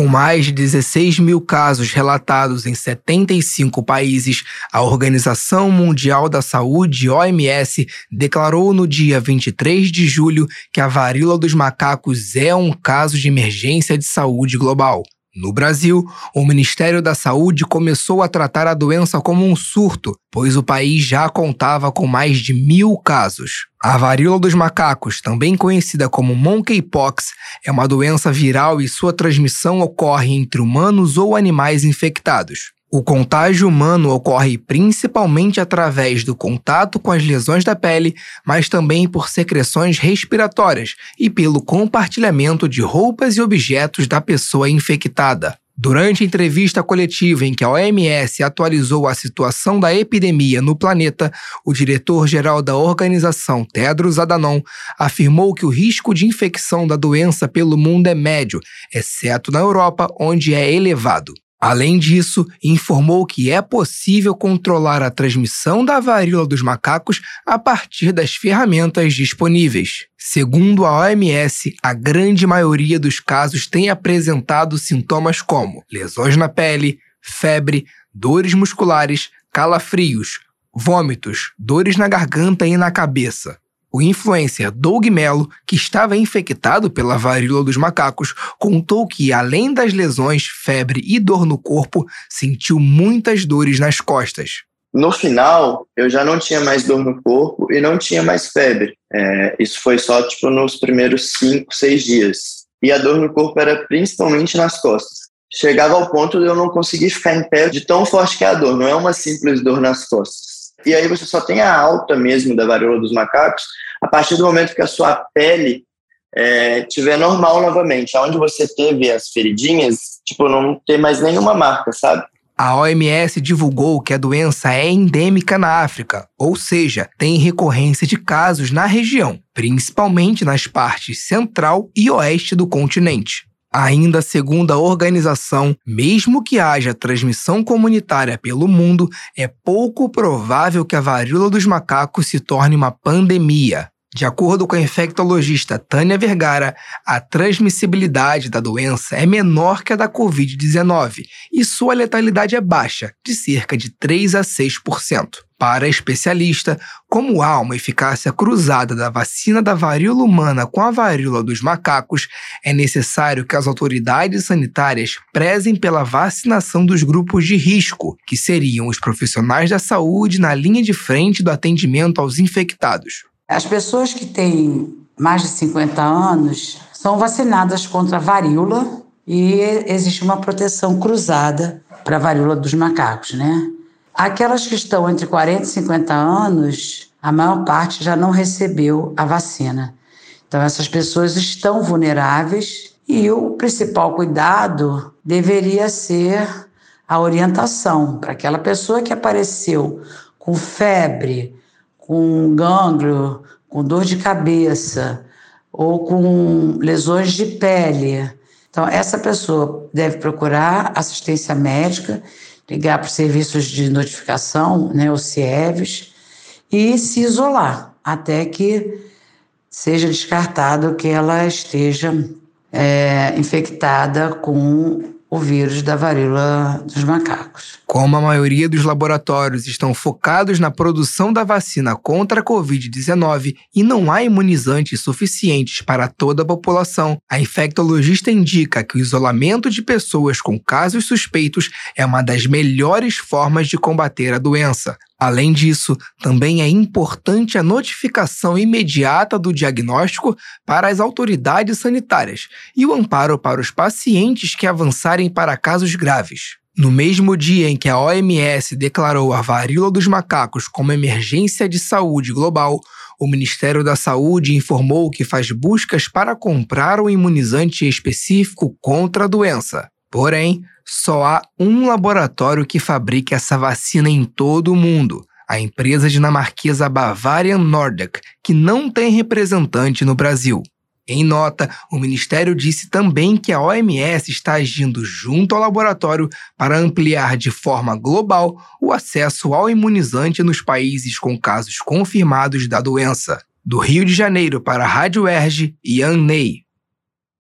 Com mais de 16 mil casos relatados em 75 países, a Organização Mundial da Saúde, OMS, declarou no dia 23 de julho que a varíola dos macacos é um caso de emergência de saúde global. No Brasil, o Ministério da Saúde começou a tratar a doença como um surto, pois o país já contava com mais de mil casos. A varíola dos macacos, também conhecida como monkeypox, é uma doença viral e sua transmissão ocorre entre humanos ou animais infectados. O contágio humano ocorre principalmente através do contato com as lesões da pele, mas também por secreções respiratórias e pelo compartilhamento de roupas e objetos da pessoa infectada. Durante a entrevista coletiva em que a OMS atualizou a situação da epidemia no planeta, o diretor-geral da organização, Tedros Adhanom, afirmou que o risco de infecção da doença pelo mundo é médio, exceto na Europa, onde é elevado. Além disso, informou que é possível controlar a transmissão da varíola dos macacos a partir das ferramentas disponíveis. Segundo a OMS, a grande maioria dos casos tem apresentado sintomas como lesões na pele, febre, dores musculares, calafrios, vômitos, dores na garganta e na cabeça. O influencer Doug Mello, que estava infectado pela varíola dos macacos, contou que, além das lesões, febre e dor no corpo, sentiu muitas dores nas costas. No final, eu já não tinha mais dor no corpo e não tinha mais febre. É, isso foi só tipo nos primeiros cinco, seis dias. E a dor no corpo era principalmente nas costas. Chegava ao ponto de eu não conseguir ficar em pé de tão forte que é a dor. Não é uma simples dor nas costas e aí você só tem a alta mesmo da varíola dos macacos a partir do momento que a sua pele é, tiver normal novamente. Onde você teve as feridinhas, tipo, não ter mais nenhuma marca, sabe? A OMS divulgou que a doença é endêmica na África, ou seja, tem recorrência de casos na região, principalmente nas partes central e oeste do continente. Ainda segundo a organização, mesmo que haja transmissão comunitária pelo mundo, é pouco provável que a varíola dos macacos se torne uma pandemia. De acordo com a infectologista Tânia Vergara, a transmissibilidade da doença é menor que a da Covid-19 e sua letalidade é baixa, de cerca de 3 a 6%. Para a especialista, como há uma eficácia cruzada da vacina da varíola humana com a varíola dos macacos, é necessário que as autoridades sanitárias prezem pela vacinação dos grupos de risco, que seriam os profissionais da saúde na linha de frente do atendimento aos infectados. As pessoas que têm mais de 50 anos são vacinadas contra a varíola e existe uma proteção cruzada para a varíola dos macacos, né? Aquelas que estão entre 40 e 50 anos, a maior parte já não recebeu a vacina. Então, essas pessoas estão vulneráveis e o principal cuidado deveria ser a orientação para aquela pessoa que apareceu com febre, com gânglio, com dor de cabeça ou com lesões de pele. Então, essa pessoa deve procurar assistência médica, ligar para os serviços de notificação, né, os CIEVs, e se isolar até que seja descartado que ela esteja é, infectada com o vírus da varíola dos macacos. Como a maioria dos laboratórios estão focados na produção da vacina contra a Covid-19 e não há imunizantes suficientes para toda a população, a infectologista indica que o isolamento de pessoas com casos suspeitos é uma das melhores formas de combater a doença. Além disso, também é importante a notificação imediata do diagnóstico para as autoridades sanitárias e o amparo para os pacientes que avançarem para casos graves. No mesmo dia em que a OMS declarou a varíola dos macacos como emergência de saúde global, o Ministério da Saúde informou que faz buscas para comprar um imunizante específico contra a doença. Porém, só há um laboratório que fabrica essa vacina em todo o mundo, a empresa dinamarquesa Bavarian Nordic, que não tem representante no Brasil. Em nota, o Ministério disse também que a OMS está agindo junto ao laboratório para ampliar de forma global o acesso ao imunizante nos países com casos confirmados da doença. Do Rio de Janeiro para a Rádio Erge, Ian Ney.